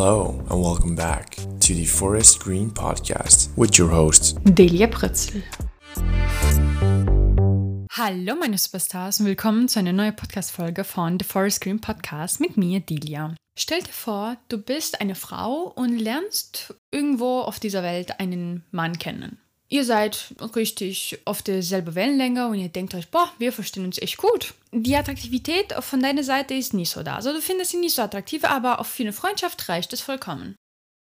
Hello and welcome back to the Forest Green Podcast with your host Delia Pritzel. Hallo meine Superstars und willkommen zu einer neuen Podcast-Folge von The Forest Green Podcast mit mir, Delia. Stell dir vor, du bist eine Frau und lernst irgendwo auf dieser Welt einen Mann kennen. Ihr seid richtig auf derselben Wellenlänge und ihr denkt euch, boah, wir verstehen uns echt gut. Die Attraktivität von deiner Seite ist nicht so da. Also du findest sie nicht so attraktiv, aber auf eine Freundschaft reicht es vollkommen.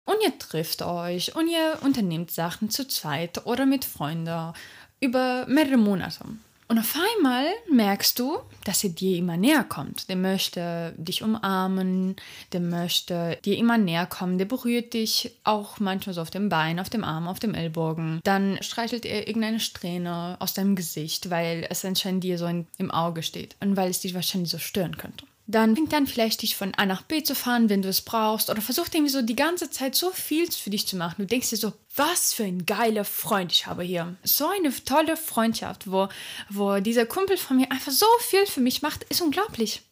Und ihr trifft euch und ihr unternehmt Sachen zu zweit oder mit Freunden über mehrere Monate. Und auf einmal merkst du, dass er dir immer näher kommt. Der möchte dich umarmen, der möchte dir immer näher kommen, der berührt dich auch manchmal so auf dem Bein, auf dem Arm, auf dem Ellbogen. Dann streichelt er irgendeine Strähne aus deinem Gesicht, weil es anscheinend dir so in, im Auge steht und weil es dich wahrscheinlich so stören könnte. Dann fängt dann vielleicht dich von A nach B zu fahren, wenn du es brauchst, oder versucht irgendwie so die ganze Zeit so viel für dich zu machen. Du denkst dir so, was für ein geiler Freund ich habe hier. So eine tolle Freundschaft, wo, wo dieser Kumpel von mir einfach so viel für mich macht, ist unglaublich.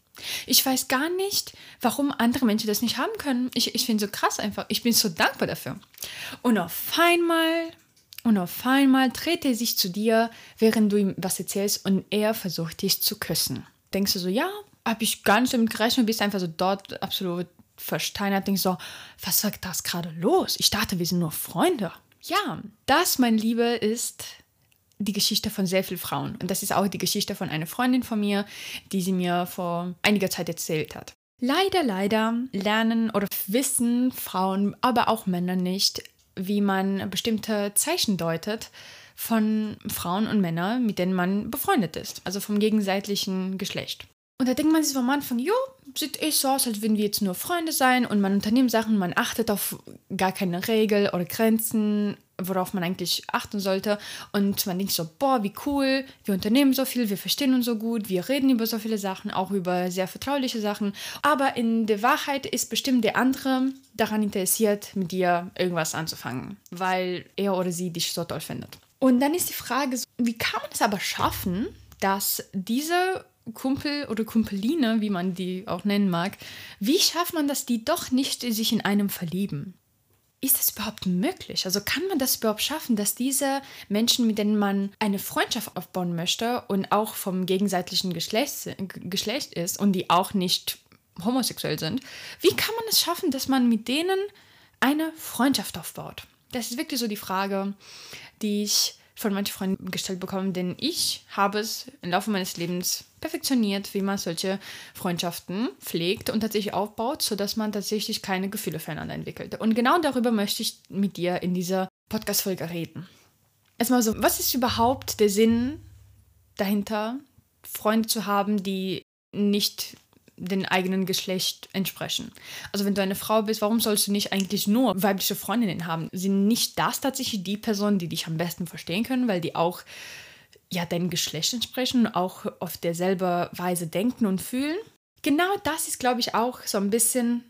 Ich weiß gar nicht, warum andere Menschen das nicht haben können. Ich, ich finde so krass einfach. Ich bin so dankbar dafür. Und auf einmal, und auf einmal dreht er sich zu dir, während du ihm was erzählst und er versucht dich zu küssen. Denkst du so, ja, habe ich gar nicht damit gerechnet, bist einfach so dort absolut versteinert, denkst so, was ist das gerade los? Ich dachte, wir sind nur Freunde. Ja, das, mein Liebe, ist die Geschichte von sehr vielen Frauen. Und das ist auch die Geschichte von einer Freundin von mir, die sie mir vor einiger Zeit erzählt hat. Leider, leider lernen oder wissen Frauen, aber auch Männer nicht, wie man bestimmte Zeichen deutet von Frauen und Männern, mit denen man befreundet ist, also vom gegenseitigen Geschlecht. Und da denkt man sich am Anfang, jo, sieht eh so aus, als würden wir jetzt nur Freunde sein und man unternimmt Sachen, man achtet auf gar keine Regel oder Grenzen, worauf man eigentlich achten sollte. Und man denkt so, boah, wie cool, wir unternehmen so viel, wir verstehen uns so gut, wir reden über so viele Sachen, auch über sehr vertrauliche Sachen. Aber in der Wahrheit ist bestimmt der andere daran interessiert, mit dir irgendwas anzufangen, weil er oder sie dich so toll findet. Und dann ist die Frage, wie kann man es aber schaffen, dass diese Kumpel oder Kumpeline, wie man die auch nennen mag, wie schafft man das, die doch nicht sich in einem verlieben? Ist das überhaupt möglich? Also kann man das überhaupt schaffen, dass diese Menschen, mit denen man eine Freundschaft aufbauen möchte und auch vom gegenseitigen Geschlecht, Geschlecht ist und die auch nicht homosexuell sind, wie kann man es schaffen, dass man mit denen eine Freundschaft aufbaut? Das ist wirklich so die Frage, die ich von manchen Freunden gestellt bekommen, denn ich habe es im Laufe meines Lebens perfektioniert, wie man solche Freundschaften pflegt und tatsächlich aufbaut, sodass man tatsächlich keine Gefühle füreinander entwickelt. Und genau darüber möchte ich mit dir in dieser Podcast-Folge reden. Erstmal so, was ist überhaupt der Sinn dahinter, Freunde zu haben, die nicht dem eigenen Geschlecht entsprechen. Also wenn du eine Frau bist, warum sollst du nicht eigentlich nur weibliche Freundinnen haben? Sind nicht das tatsächlich die Personen, die dich am besten verstehen können, weil die auch ja deinem Geschlecht entsprechen und auch auf derselbe Weise denken und fühlen? Genau das ist, glaube ich, auch so ein bisschen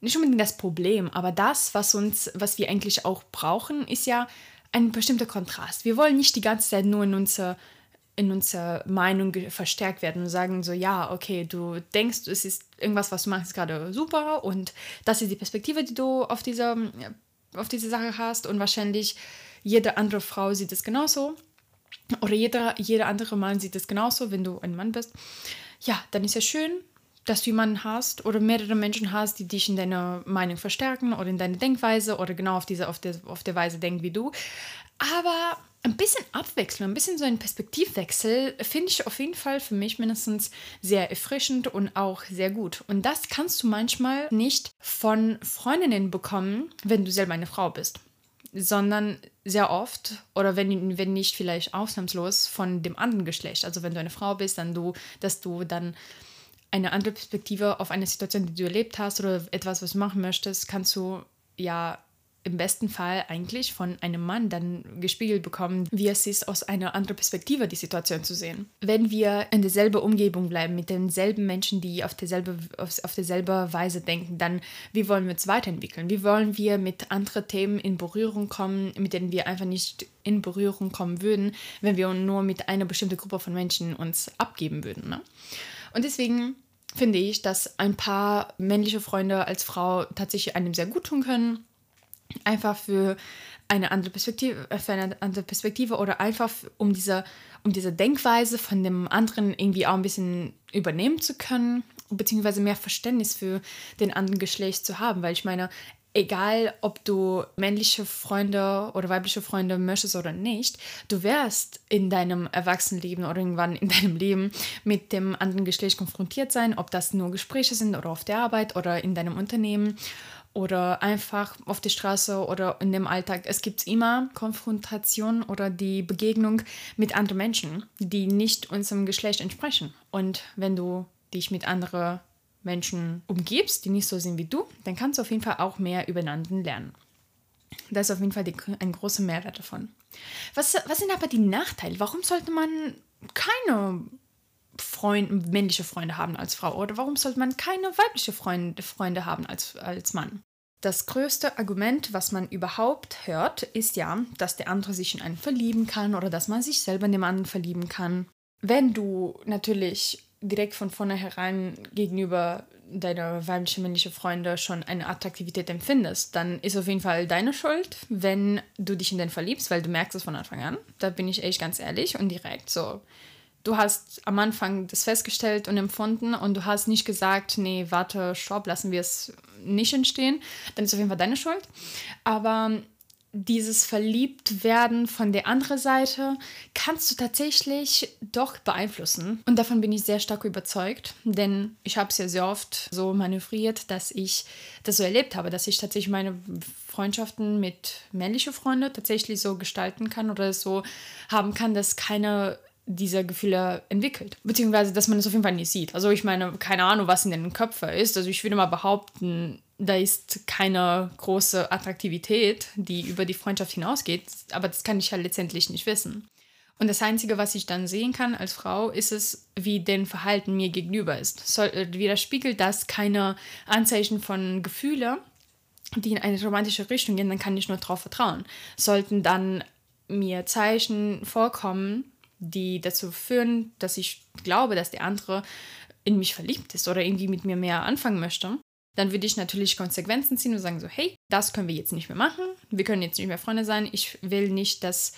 nicht unbedingt das Problem, aber das, was uns, was wir eigentlich auch brauchen, ist ja ein bestimmter Kontrast. Wir wollen nicht die ganze Zeit nur in unser in unserer Meinung verstärkt werden und sagen so, ja, okay, du denkst, es ist irgendwas, was du machst, gerade super und das ist die Perspektive, die du auf diese, auf diese Sache hast und wahrscheinlich jede andere Frau sieht es genauso oder jeder, jeder andere Mann sieht es genauso, wenn du ein Mann bist. Ja, dann ist ja schön, dass du jemanden hast oder mehrere Menschen hast, die dich in deiner Meinung verstärken oder in deiner Denkweise oder genau auf, diese, auf, der, auf der Weise denken wie du. Aber ein bisschen Abwechslung, ein bisschen so ein Perspektivwechsel finde ich auf jeden Fall für mich mindestens sehr erfrischend und auch sehr gut. Und das kannst du manchmal nicht von Freundinnen bekommen, wenn du selber eine Frau bist, sondern sehr oft oder wenn, wenn nicht vielleicht ausnahmslos von dem anderen Geschlecht. Also wenn du eine Frau bist, dann du, dass du dann eine andere Perspektive auf eine Situation, die du erlebt hast oder etwas, was du machen möchtest, kannst du ja im besten Fall eigentlich von einem Mann dann gespiegelt bekommen, wie es ist, aus einer anderen Perspektive die Situation zu sehen. Wenn wir in derselben Umgebung bleiben, mit denselben Menschen, die auf derselbe, auf, auf derselbe Weise denken, dann wie wollen wir uns weiterentwickeln? Wie wollen wir mit anderen Themen in Berührung kommen, mit denen wir einfach nicht in Berührung kommen würden, wenn wir nur mit einer bestimmten Gruppe von Menschen uns abgeben würden? Ne? Und deswegen finde ich, dass ein paar männliche Freunde als Frau tatsächlich einem sehr gut tun können. Einfach für eine andere Perspektive, äh, für eine andere Perspektive oder einfach um diese, um diese Denkweise von dem anderen irgendwie auch ein bisschen übernehmen zu können, beziehungsweise mehr Verständnis für den anderen Geschlecht zu haben. Weil ich meine, egal ob du männliche Freunde oder weibliche Freunde möchtest oder nicht, du wirst in deinem Erwachsenenleben oder irgendwann in deinem Leben mit dem anderen Geschlecht konfrontiert sein, ob das nur Gespräche sind oder auf der Arbeit oder in deinem Unternehmen oder einfach auf der Straße oder in dem Alltag. Es gibt immer Konfrontation oder die Begegnung mit anderen Menschen, die nicht unserem Geschlecht entsprechen. Und wenn du dich mit anderen Menschen umgibst, die nicht so sind wie du, dann kannst du auf jeden Fall auch mehr übereinander lernen. Das ist auf jeden Fall die, ein großer Mehrwert davon. Was, was sind aber die Nachteile? Warum sollte man keine Freund, männliche Freunde haben als Frau? Oder warum sollte man keine weibliche Freunde, Freunde haben als, als Mann? Das größte Argument, was man überhaupt hört, ist ja, dass der andere sich in einen verlieben kann oder dass man sich selber in den anderen verlieben kann. Wenn du natürlich direkt von vornherein gegenüber deiner weiblichen, männlichen Freunde schon eine Attraktivität empfindest, dann ist auf jeden Fall deine Schuld, wenn du dich in den verliebst, weil du merkst es von Anfang an. Da bin ich echt ganz ehrlich und direkt so. Du hast am Anfang das festgestellt und empfunden und du hast nicht gesagt, nee, warte, stopp, lassen wir es nicht entstehen, dann ist auf jeden Fall deine Schuld. Aber dieses Verliebtwerden von der anderen Seite kannst du tatsächlich doch beeinflussen. Und davon bin ich sehr stark überzeugt, denn ich habe es ja sehr oft so manövriert, dass ich das so erlebt habe, dass ich tatsächlich meine Freundschaften mit männlichen Freunden tatsächlich so gestalten kann oder so haben kann, dass keine dieser Gefühle entwickelt. Beziehungsweise, dass man es auf jeden Fall nicht sieht. Also ich meine, keine Ahnung, was in den Köpfen ist. Also ich würde mal behaupten, da ist keine große Attraktivität, die über die Freundschaft hinausgeht, aber das kann ich ja letztendlich nicht wissen. Und das Einzige, was ich dann sehen kann als Frau, ist es, wie dein Verhalten mir gegenüber ist. Soll, äh, widerspiegelt das keine Anzeichen von Gefühle, die in eine romantische Richtung gehen, dann kann ich nur darauf vertrauen. Sollten dann mir Zeichen vorkommen, die dazu führen, dass ich glaube, dass der andere in mich verliebt ist oder irgendwie mit mir mehr anfangen möchte, dann würde ich natürlich Konsequenzen ziehen und sagen so, hey, das können wir jetzt nicht mehr machen, wir können jetzt nicht mehr Freunde sein, ich will nicht, dass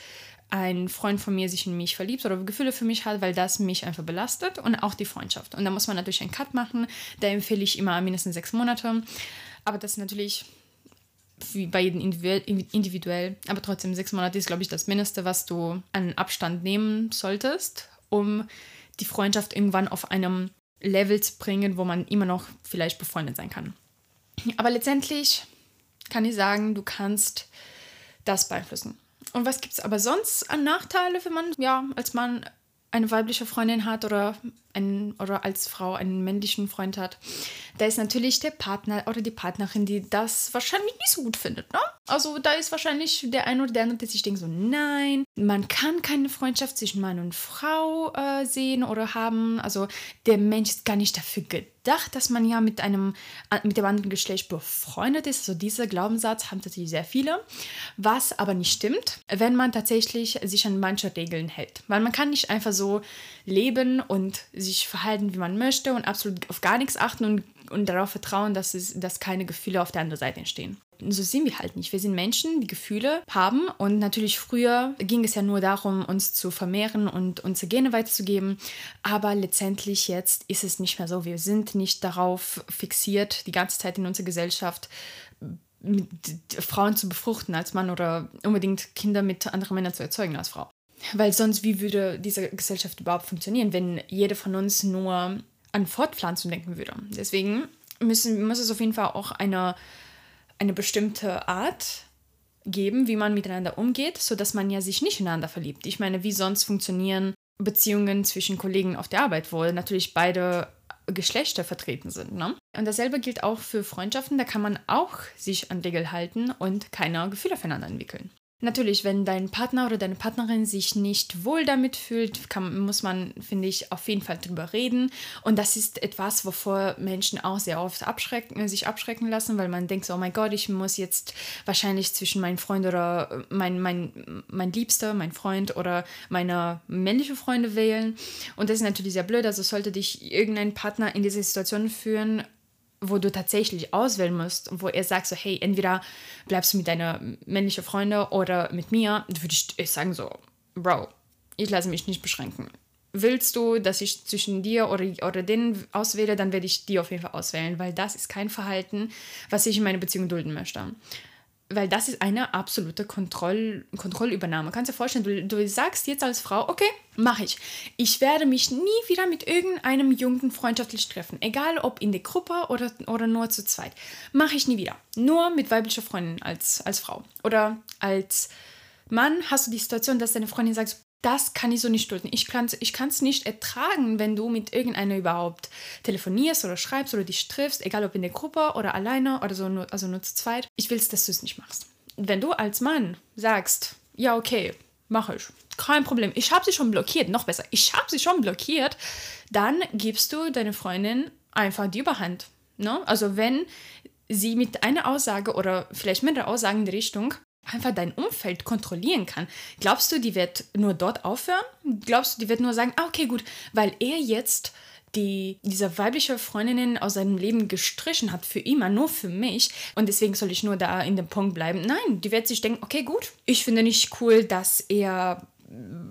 ein Freund von mir sich in mich verliebt oder Gefühle für mich hat, weil das mich einfach belastet und auch die Freundschaft. Und da muss man natürlich einen Cut machen, da empfehle ich immer mindestens sechs Monate, aber das ist natürlich bei jedem individuell, aber trotzdem sechs Monate ist, glaube ich, das Mindeste, was du an Abstand nehmen solltest, um die Freundschaft irgendwann auf einem Level zu bringen, wo man immer noch vielleicht befreundet sein kann. Aber letztendlich kann ich sagen, du kannst das beeinflussen. Und was gibt es aber sonst an Nachteile, wenn man ja als Mann eine weibliche Freundin hat oder, ein, oder als Frau einen männlichen Freund hat, da ist natürlich der Partner oder die Partnerin, die das wahrscheinlich nicht so gut findet. Ne? Also da ist wahrscheinlich der eine oder der andere, der sich denkt so, nein, man kann keine Freundschaft zwischen Mann und Frau äh, sehen oder haben. Also der Mensch ist gar nicht dafür gedacht, dass man ja mit einem mit dem anderen Geschlecht befreundet ist. Also dieser Glaubenssatz haben tatsächlich sehr viele, was aber nicht stimmt, wenn man tatsächlich sich an manche Regeln hält. Weil man kann nicht einfach so leben und sich verhalten, wie man möchte und absolut auf gar nichts achten und, und darauf vertrauen, dass, es, dass keine Gefühle auf der anderen Seite entstehen so sind wir halt nicht. Wir sind Menschen, die Gefühle haben. Und natürlich früher ging es ja nur darum, uns zu vermehren und unsere Gene weiterzugeben. Aber letztendlich jetzt ist es nicht mehr so. Wir sind nicht darauf fixiert, die ganze Zeit in unserer Gesellschaft Frauen zu befruchten als Mann oder unbedingt Kinder mit anderen Männern zu erzeugen als Frau. Weil sonst, wie würde diese Gesellschaft überhaupt funktionieren, wenn jeder von uns nur an Fortpflanzung denken würde? Deswegen müssen, muss es auf jeden Fall auch eine eine bestimmte Art geben, wie man miteinander umgeht, sodass man ja sich nicht ineinander verliebt. Ich meine, wie sonst funktionieren Beziehungen zwischen Kollegen auf der Arbeit, wo natürlich beide Geschlechter vertreten sind. Ne? Und dasselbe gilt auch für Freundschaften, da kann man auch sich an Regeln halten und keine Gefühle füreinander entwickeln. Natürlich, wenn dein Partner oder deine Partnerin sich nicht wohl damit fühlt, kann, muss man, finde ich, auf jeden Fall drüber reden. Und das ist etwas, wovor Menschen auch sehr oft abschrecken, sich abschrecken lassen, weil man denkt so, oh mein Gott, ich muss jetzt wahrscheinlich zwischen meinem Freund oder mein, mein, mein Liebster, mein Freund oder meine männliche Freunde wählen. Und das ist natürlich sehr blöd. Also sollte dich irgendein Partner in diese Situation führen, wo du tatsächlich auswählen musst, wo er sagt so, hey, entweder bleibst du mit deiner männlichen Freunde oder mit mir, würde ich sagen so, Bro, ich lasse mich nicht beschränken. Willst du, dass ich zwischen dir oder, oder den auswähle, dann werde ich die auf jeden Fall auswählen, weil das ist kein Verhalten, was ich in meiner Beziehung dulden möchte weil das ist eine absolute Kontroll Kontrollübernahme. Kannst du dir vorstellen, du, du sagst jetzt als Frau, okay, mache ich. Ich werde mich nie wieder mit irgendeinem Jungen freundschaftlich treffen, egal ob in der Gruppe oder, oder nur zu zweit. Mache ich nie wieder. Nur mit weiblicher Freundin als, als Frau. Oder als Mann hast du die Situation, dass deine Freundin sagt, das kann ich so nicht dulden. Ich kann es ich nicht ertragen, wenn du mit irgendeiner überhaupt telefonierst oder schreibst oder dich triffst, egal ob in der Gruppe oder alleine oder so, also nur zu zweit. Ich will, dass du es nicht machst. Wenn du als Mann sagst, ja, okay, mache ich, kein Problem, ich habe sie schon blockiert, noch besser, ich habe sie schon blockiert, dann gibst du deine Freundin einfach die Überhand. Ne? Also wenn sie mit einer Aussage oder vielleicht mehrere Aussagen in die Richtung einfach dein Umfeld kontrollieren kann. Glaubst du, die wird nur dort aufhören? Glaubst du, die wird nur sagen, ah, okay, gut, weil er jetzt die diese weibliche Freundin aus seinem Leben gestrichen hat für immer, nur für mich und deswegen soll ich nur da in dem Punkt bleiben. Nein, die wird sich denken, okay, gut, ich finde nicht cool, dass er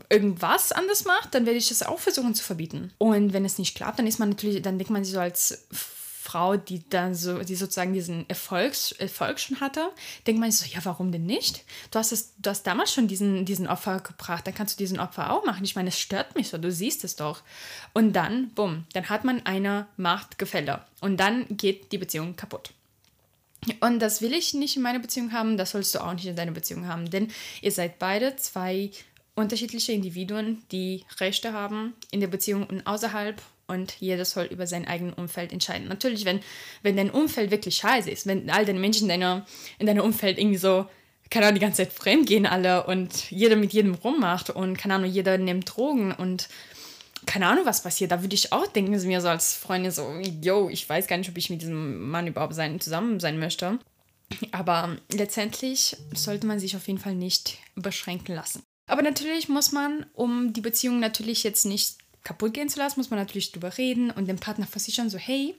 irgendwas anders macht, dann werde ich das auch versuchen zu verbieten. Und wenn es nicht klappt, dann ist man natürlich, dann denkt man sich so als Frau, die dann so, die sozusagen diesen Erfolgs, Erfolg schon hatte, denkt man so, ja, warum denn nicht? Du hast, es, du hast damals schon diesen, diesen Opfer gebracht, dann kannst du diesen Opfer auch machen. Ich meine, es stört mich so, du siehst es doch. Und dann, bumm, dann hat man eine Machtgefälle und dann geht die Beziehung kaputt. Und das will ich nicht in meiner Beziehung haben, das sollst du auch nicht in deiner Beziehung haben, denn ihr seid beide zwei unterschiedliche Individuen, die Rechte haben in der Beziehung und außerhalb und jeder soll über sein eigenes Umfeld entscheiden. Natürlich, wenn, wenn dein Umfeld wirklich scheiße ist, wenn all deine Menschen in, deiner, in deinem Umfeld irgendwie so, keine Ahnung, die ganze Zeit fremd gehen alle und jeder mit jedem rummacht und keine Ahnung, jeder nimmt Drogen und keine Ahnung, was passiert. Da würde ich auch denken, sie mir so als Freundin so, yo, ich weiß gar nicht, ob ich mit diesem Mann überhaupt sein, zusammen sein möchte. Aber letztendlich sollte man sich auf jeden Fall nicht beschränken lassen. Aber natürlich muss man, um die Beziehung natürlich jetzt nicht kaputt gehen zu lassen, muss man natürlich drüber reden und dem Partner versichern, so hey,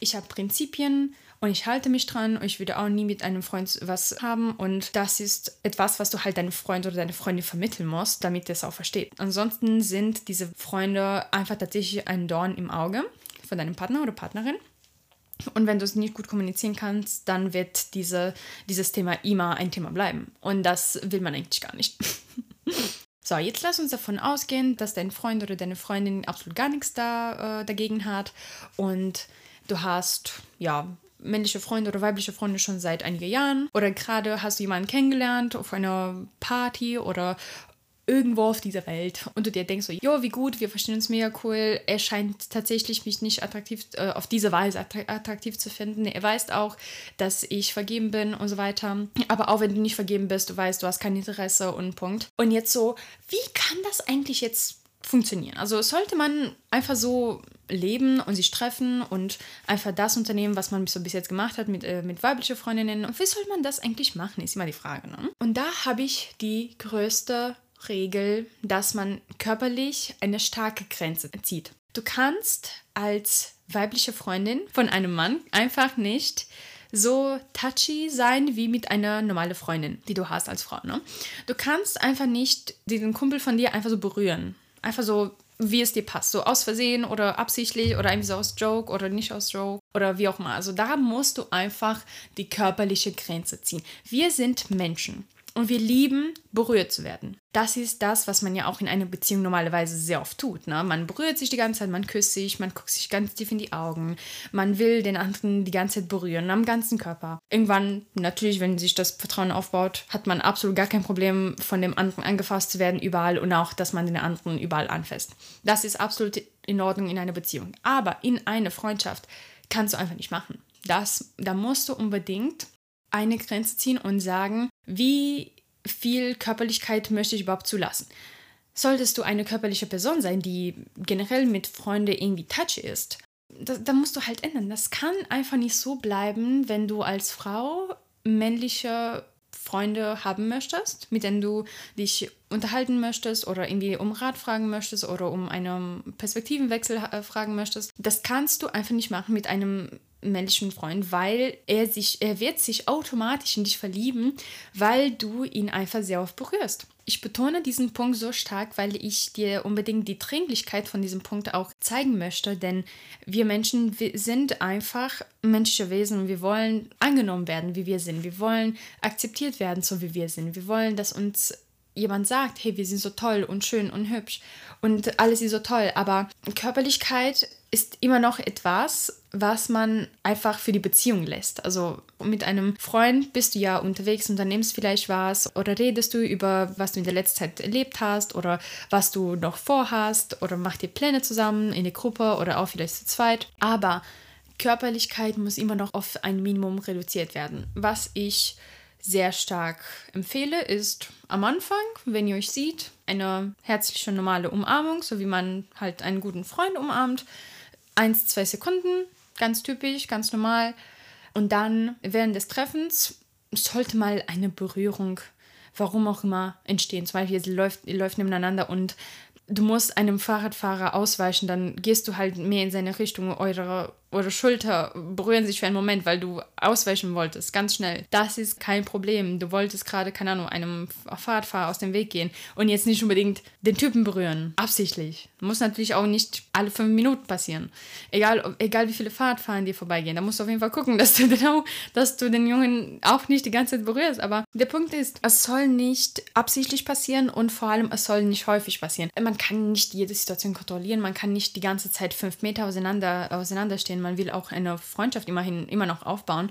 ich habe Prinzipien und ich halte mich dran und ich würde auch nie mit einem Freund was haben und das ist etwas, was du halt deinem Freund oder deine Freundin vermitteln musst, damit er es auch versteht. Ansonsten sind diese Freunde einfach tatsächlich ein Dorn im Auge von deinem Partner oder Partnerin. Und wenn du es nicht gut kommunizieren kannst, dann wird diese, dieses Thema immer ein Thema bleiben. Und das will man eigentlich gar nicht. So, jetzt lass uns davon ausgehen, dass dein Freund oder deine Freundin absolut gar nichts da, äh, dagegen hat. Und du hast, ja, männliche Freunde oder weibliche Freunde schon seit einigen Jahren. Oder gerade hast du jemanden kennengelernt auf einer Party oder irgendwo auf dieser Welt und du dir denkst so, jo, wie gut, wir verstehen uns mega cool. Er scheint tatsächlich mich nicht attraktiv, äh, auf diese Weise attraktiv zu finden. Er weiß auch, dass ich vergeben bin und so weiter. Aber auch wenn du nicht vergeben bist, du weißt, du hast kein Interesse und Punkt. Und jetzt so, wie kann das eigentlich jetzt funktionieren? Also sollte man einfach so leben und sich treffen und einfach das unternehmen, was man so bis jetzt gemacht hat mit, äh, mit weiblichen Freundinnen. Und wie soll man das eigentlich machen, ist immer die Frage. Ne? Und da habe ich die größte Regel, dass man körperlich eine starke Grenze zieht. Du kannst als weibliche Freundin von einem Mann einfach nicht so touchy sein wie mit einer normalen Freundin, die du hast als Frau. Ne? Du kannst einfach nicht diesen Kumpel von dir einfach so berühren. Einfach so, wie es dir passt. So aus Versehen oder absichtlich oder irgendwie so aus Joke oder nicht aus Joke oder wie auch immer. Also da musst du einfach die körperliche Grenze ziehen. Wir sind Menschen. Und wir lieben, berührt zu werden. Das ist das, was man ja auch in einer Beziehung normalerweise sehr oft tut. Ne? Man berührt sich die ganze Zeit, man küsst sich, man guckt sich ganz tief in die Augen, man will den anderen die ganze Zeit berühren, am ganzen Körper. Irgendwann, natürlich, wenn sich das Vertrauen aufbaut, hat man absolut gar kein Problem, von dem anderen angefasst zu werden überall und auch, dass man den anderen überall anfasst. Das ist absolut in Ordnung in einer Beziehung. Aber in einer Freundschaft kannst du einfach nicht machen. Das, da musst du unbedingt eine Grenze ziehen und sagen, wie viel Körperlichkeit möchte ich überhaupt zulassen? Solltest du eine körperliche Person sein, die generell mit Freunden irgendwie touch ist, da, da musst du halt ändern. Das kann einfach nicht so bleiben, wenn du als Frau männliche Freunde haben möchtest, mit denen du dich unterhalten möchtest oder irgendwie um Rat fragen möchtest oder um einen Perspektivenwechsel äh, fragen möchtest. Das kannst du einfach nicht machen mit einem männlichen Freund, weil er sich, er wird sich automatisch in dich verlieben, weil du ihn einfach sehr oft berührst. Ich betone diesen Punkt so stark, weil ich dir unbedingt die Dringlichkeit von diesem Punkt auch zeigen möchte, denn wir Menschen wir sind einfach menschliche Wesen und wir wollen angenommen werden, wie wir sind. Wir wollen akzeptiert werden, so wie wir sind. Wir wollen, dass uns jemand sagt, hey, wir sind so toll und schön und hübsch und alles ist so toll, aber Körperlichkeit ist immer noch etwas, was man einfach für die Beziehung lässt. Also mit einem Freund bist du ja unterwegs, unternimmst vielleicht was oder redest du über, was du in der letzten Zeit erlebt hast oder was du noch vorhast oder macht ihr Pläne zusammen in der Gruppe oder auch vielleicht zu zweit. Aber Körperlichkeit muss immer noch auf ein Minimum reduziert werden. Was ich sehr stark empfehle, ist am Anfang, wenn ihr euch sieht, eine herzliche normale Umarmung, so wie man halt einen guten Freund umarmt. Eins, zwei Sekunden, ganz typisch, ganz normal. Und dann während des Treffens sollte mal eine Berührung, warum auch immer, entstehen. Zum Beispiel, ihr läuft, ihr läuft nebeneinander und du musst einem Fahrradfahrer ausweichen, dann gehst du halt mehr in seine Richtung, eure oder Schulter berühren sich für einen Moment, weil du ausweichen wolltest, ganz schnell. Das ist kein Problem. Du wolltest gerade, keine Ahnung, einem Fahrradfahrer aus dem Weg gehen und jetzt nicht unbedingt den Typen berühren. Absichtlich. Muss natürlich auch nicht alle fünf Minuten passieren. Egal, egal wie viele Fahrradfahrer dir vorbeigehen. Da musst du auf jeden Fall gucken, dass du, genau, dass du den Jungen auch nicht die ganze Zeit berührst. Aber der Punkt ist, es soll nicht absichtlich passieren und vor allem, es soll nicht häufig passieren. Man kann nicht jede Situation kontrollieren. Man kann nicht die ganze Zeit fünf Meter auseinander, auseinander stehen man will auch eine Freundschaft immerhin immer noch aufbauen.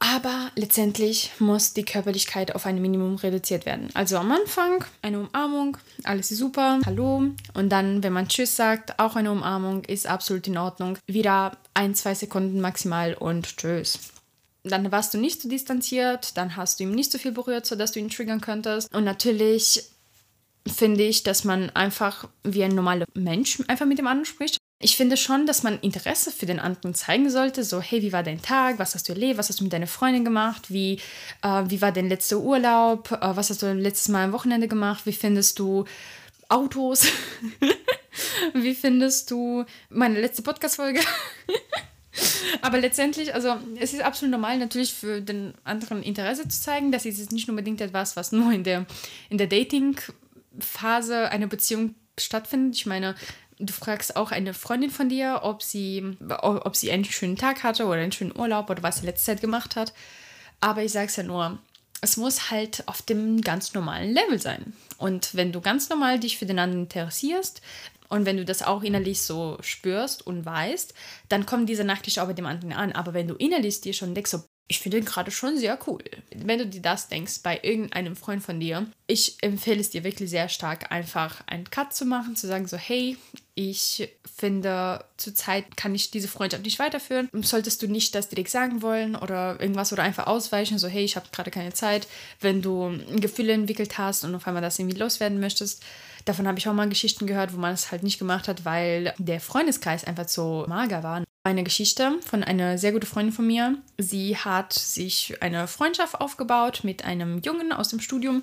Aber letztendlich muss die Körperlichkeit auf ein Minimum reduziert werden. Also am Anfang eine Umarmung, alles ist super, hallo. Und dann, wenn man Tschüss sagt, auch eine Umarmung ist absolut in Ordnung. Wieder ein, zwei Sekunden maximal und Tschüss. Dann warst du nicht so distanziert, dann hast du ihm nicht so viel berührt, sodass du ihn triggern könntest. Und natürlich finde ich, dass man einfach wie ein normaler Mensch einfach mit dem anderen spricht. Ich finde schon, dass man Interesse für den anderen zeigen sollte. So, hey, wie war dein Tag? Was hast du erlebt? Was hast du mit deiner Freundin gemacht? Wie, äh, wie war dein letzter Urlaub? Äh, was hast du letztes Mal am Wochenende gemacht? Wie findest du Autos? wie findest du meine letzte Podcast-Folge? Aber letztendlich, also es ist absolut normal, natürlich für den anderen Interesse zu zeigen. Das ist jetzt nicht unbedingt etwas, was nur in der, in der Dating-Phase einer Beziehung stattfindet. Ich meine, Du fragst auch eine Freundin von dir, ob sie, ob sie einen schönen Tag hatte oder einen schönen Urlaub oder was sie letzte Zeit gemacht hat. Aber ich sage es ja nur, es muss halt auf dem ganz normalen Level sein. Und wenn du ganz normal dich für den anderen interessierst und wenn du das auch innerlich so spürst und weißt, dann kommt diese Nachricht auch bei dem anderen an. Aber wenn du innerlich dir schon denkst, so, ich finde ihn gerade schon sehr cool. Wenn du dir das denkst bei irgendeinem Freund von dir, ich empfehle es dir wirklich sehr stark, einfach einen Cut zu machen, zu sagen so, hey, ich finde, zurzeit kann ich diese Freundschaft nicht weiterführen. Solltest du nicht das direkt sagen wollen oder irgendwas oder einfach ausweichen, so, hey, ich habe gerade keine Zeit. Wenn du Gefühle entwickelt hast und auf einmal das irgendwie loswerden möchtest, davon habe ich auch mal Geschichten gehört, wo man es halt nicht gemacht hat, weil der Freundeskreis einfach so mager war eine Geschichte von einer sehr guten Freundin von mir. Sie hat sich eine Freundschaft aufgebaut mit einem Jungen aus dem Studium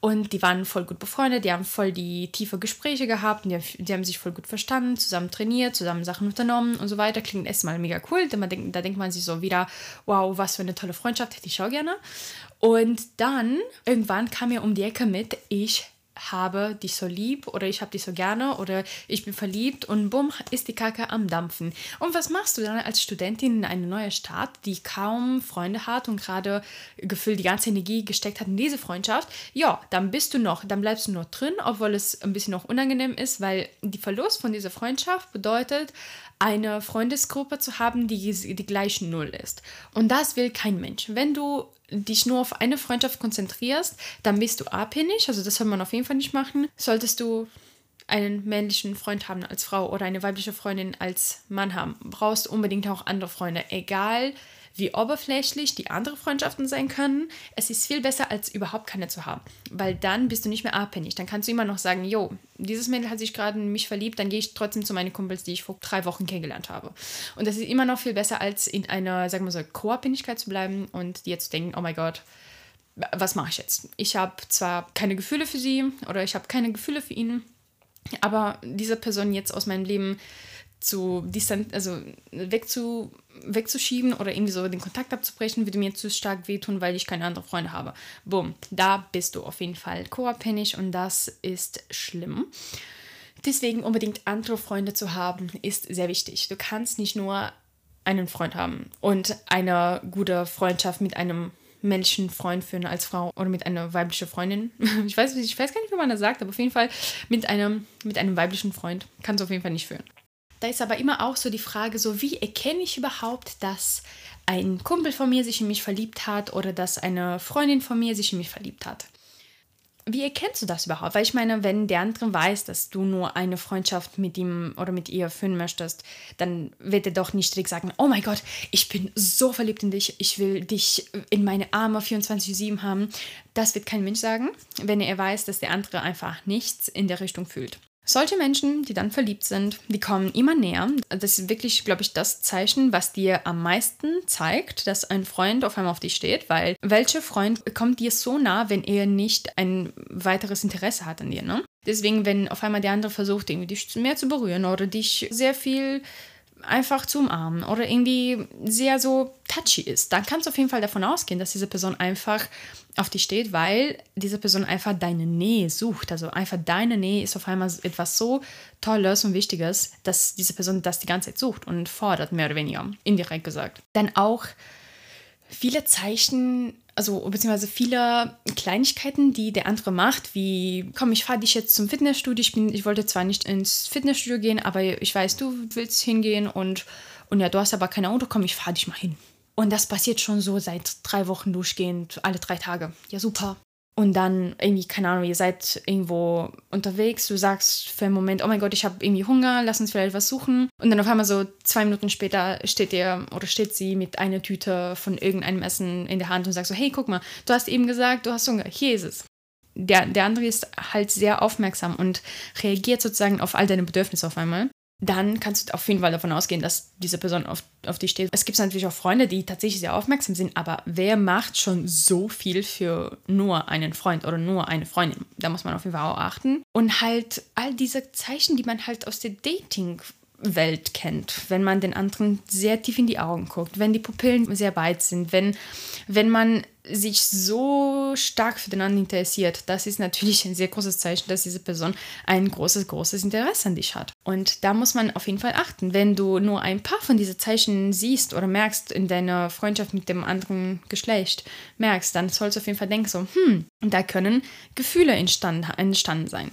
und die waren voll gut befreundet, die haben voll die tiefe Gespräche gehabt, die, die haben sich voll gut verstanden, zusammen trainiert, zusammen Sachen unternommen und so weiter. Klingt erstmal mega cool, denn man denkt, da denkt man sich so wieder, wow, was für eine tolle Freundschaft, hätte ich auch gerne. Und dann, irgendwann kam er um die Ecke mit, ich habe dich so lieb oder ich habe dich so gerne oder ich bin verliebt und bumm, ist die Kacke am Dampfen. Und was machst du dann als Studentin in eine neue Stadt, die kaum Freunde hat und gerade gefühlt die ganze Energie gesteckt hat in diese Freundschaft? Ja, dann bist du noch, dann bleibst du noch drin, obwohl es ein bisschen noch unangenehm ist, weil die Verlust von dieser Freundschaft bedeutet, eine Freundesgruppe zu haben, die die gleichen Null ist. Und das will kein Mensch. Wenn du dich nur auf eine Freundschaft konzentrierst, dann bist du abhängig. Also das soll man auf jeden Fall nicht machen. Solltest du einen männlichen Freund haben als Frau oder eine weibliche Freundin als Mann haben, brauchst unbedingt auch andere Freunde. Egal wie oberflächlich die anderen Freundschaften sein können. Es ist viel besser, als überhaupt keine zu haben. Weil dann bist du nicht mehr abhängig. Dann kannst du immer noch sagen, jo, dieses Mädel hat sich gerade in mich verliebt, dann gehe ich trotzdem zu meinen Kumpels, die ich vor drei Wochen kennengelernt habe. Und das ist immer noch viel besser, als in einer, sagen wir so, Co-Abhängigkeit zu bleiben und dir zu denken, oh mein Gott, was mache ich jetzt? Ich habe zwar keine Gefühle für sie oder ich habe keine Gefühle für ihn, aber diese Person jetzt aus meinem Leben zu distant, also wegzu, wegzuschieben oder irgendwie so den Kontakt abzubrechen, würde mir zu stark wehtun, weil ich keine anderen Freunde habe. Boom, da bist du auf jeden Fall co-abhängig und das ist schlimm. Deswegen unbedingt andere Freunde zu haben, ist sehr wichtig. Du kannst nicht nur einen Freund haben und eine gute Freundschaft mit einem männlichen Freund führen als Frau oder mit einer weiblichen Freundin. Ich weiß, ich weiß gar nicht, wie man das sagt, aber auf jeden Fall mit einem, mit einem weiblichen Freund kannst du auf jeden Fall nicht führen. Da ist aber immer auch so die Frage, so wie erkenne ich überhaupt, dass ein Kumpel von mir sich in mich verliebt hat oder dass eine Freundin von mir sich in mich verliebt hat. Wie erkennst du das überhaupt? Weil ich meine, wenn der andere weiß, dass du nur eine Freundschaft mit ihm oder mit ihr führen möchtest, dann wird er doch nicht direkt sagen, oh mein Gott, ich bin so verliebt in dich, ich will dich in meine Arme 24-7 haben. Das wird kein Mensch sagen, wenn er weiß, dass der andere einfach nichts in der Richtung fühlt. Solche Menschen, die dann verliebt sind, die kommen immer näher. Das ist wirklich, glaube ich, das Zeichen, was dir am meisten zeigt, dass ein Freund auf einmal auf dich steht, weil welcher Freund kommt dir so nah, wenn er nicht ein weiteres Interesse hat an dir, ne? Deswegen, wenn auf einmal der andere versucht, irgendwie dich mehr zu berühren oder dich sehr viel einfach zu umarmen oder irgendwie sehr so touchy ist, dann kannst du auf jeden Fall davon ausgehen, dass diese Person einfach auf dich steht, weil diese Person einfach deine Nähe sucht. Also einfach deine Nähe ist auf einmal etwas so Tolles und Wichtiges, dass diese Person das die ganze Zeit sucht und fordert, mehr oder weniger, indirekt gesagt. Dann auch viele Zeichen, also beziehungsweise viele Kleinigkeiten, die der andere macht, wie, komm, ich fahre dich jetzt zum Fitnessstudio. Ich, bin, ich wollte zwar nicht ins Fitnessstudio gehen, aber ich weiß, du willst hingehen und, und ja, du hast aber kein Auto, komm, ich fahre dich mal hin. Und das passiert schon so seit drei Wochen durchgehend, alle drei Tage. Ja, super. Und dann irgendwie, keine Ahnung, ihr seid irgendwo unterwegs, du sagst für einen Moment, oh mein Gott, ich habe irgendwie Hunger, lass uns vielleicht was suchen. Und dann auf einmal so zwei Minuten später steht ihr oder steht sie mit einer Tüte von irgendeinem Essen in der Hand und sagt so, hey, guck mal, du hast eben gesagt, du hast Hunger, hier ist es. Der, der andere ist halt sehr aufmerksam und reagiert sozusagen auf all deine Bedürfnisse auf einmal dann kannst du auf jeden Fall davon ausgehen, dass diese Person auf, auf dich steht. Es gibt natürlich auch Freunde, die tatsächlich sehr aufmerksam sind, aber wer macht schon so viel für nur einen Freund oder nur eine Freundin? Da muss man auf jeden Fall auch achten. Und halt all diese Zeichen, die man halt aus der Dating Welt kennt, wenn man den anderen sehr tief in die Augen guckt, wenn die Pupillen sehr weit sind, wenn, wenn man sich so stark für den anderen interessiert, das ist natürlich ein sehr großes Zeichen, dass diese Person ein großes, großes Interesse an dich hat. Und da muss man auf jeden Fall achten. Wenn du nur ein paar von diesen Zeichen siehst oder merkst in deiner Freundschaft mit dem anderen Geschlecht, merkst, dann sollst du auf jeden Fall denken so, hm, da können Gefühle entstanden, entstanden sein.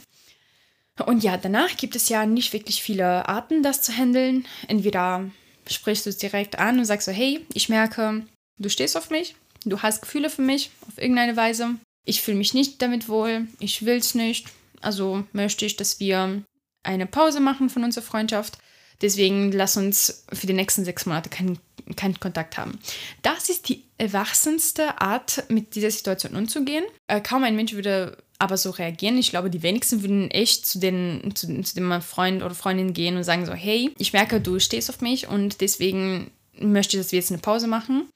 Und ja, danach gibt es ja nicht wirklich viele Arten, das zu handeln. Entweder sprichst du es direkt an und sagst so, hey, ich merke, du stehst auf mich, du hast Gefühle für mich auf irgendeine Weise. Ich fühle mich nicht damit wohl, ich will es nicht. Also möchte ich, dass wir eine Pause machen von unserer Freundschaft. Deswegen lass uns für die nächsten sechs Monate keinen, keinen Kontakt haben. Das ist die erwachsenste Art, mit dieser Situation umzugehen. Äh, kaum ein Mensch würde aber so reagieren. Ich glaube, die wenigsten würden echt zu, den, zu, zu dem Freund oder Freundin gehen und sagen so, hey, ich merke, du stehst auf mich und deswegen möchte ich, dass wir jetzt eine Pause machen.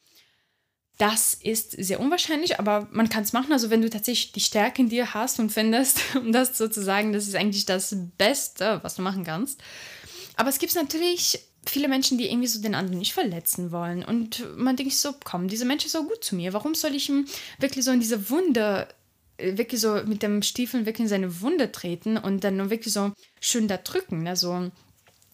Das ist sehr unwahrscheinlich, aber man kann es machen. Also wenn du tatsächlich die Stärke in dir hast und findest, um das sozusagen, das ist eigentlich das Beste, was du machen kannst. Aber es gibt natürlich viele Menschen, die irgendwie so den anderen nicht verletzen wollen. Und man denkt so, komm, dieser Mensch ist so gut zu mir. Warum soll ich ihm wirklich so in diese Wunde wirklich so mit dem Stiefel wirklich in seine Wunde treten und dann wirklich so schön da drücken. Also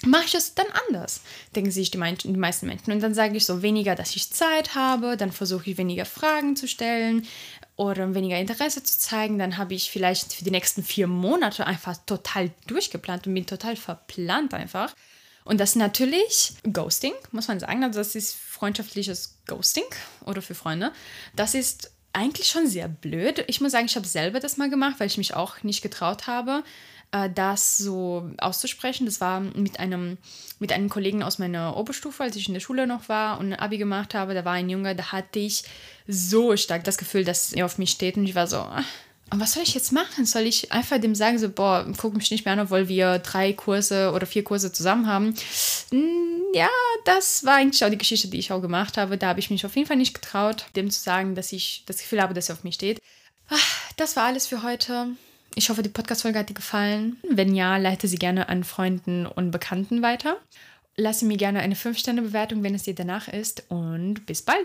mache ich es dann anders, denken sich die, die meisten Menschen. Und dann sage ich so weniger, dass ich Zeit habe, dann versuche ich weniger Fragen zu stellen oder weniger Interesse zu zeigen. Dann habe ich vielleicht für die nächsten vier Monate einfach total durchgeplant und bin total verplant einfach. Und das natürlich Ghosting, muss man sagen. Also das ist freundschaftliches Ghosting oder für Freunde. Das ist eigentlich schon sehr blöd. Ich muss sagen, ich habe selber das mal gemacht, weil ich mich auch nicht getraut habe, äh, das so auszusprechen. Das war mit einem, mit einem Kollegen aus meiner Oberstufe, als ich in der Schule noch war und ein Abi gemacht habe. Da war ein Junge, da hatte ich so stark das Gefühl, dass er auf mich steht und ich war so, ah, was soll ich jetzt machen? Soll ich einfach dem sagen, so, boah, guck mich nicht mehr an, obwohl wir drei Kurse oder vier Kurse zusammen haben? Hm, ja, das war eigentlich auch die Geschichte, die ich auch gemacht habe. Da habe ich mich auf jeden Fall nicht getraut, dem zu sagen, dass ich das Gefühl habe, dass er auf mich steht. Das war alles für heute. Ich hoffe, die Podcast-Folge hat dir gefallen. Wenn ja, leite sie gerne an Freunden und Bekannten weiter. Lasse mir gerne eine 5-Sterne-Bewertung, wenn es dir danach ist. Und bis bald.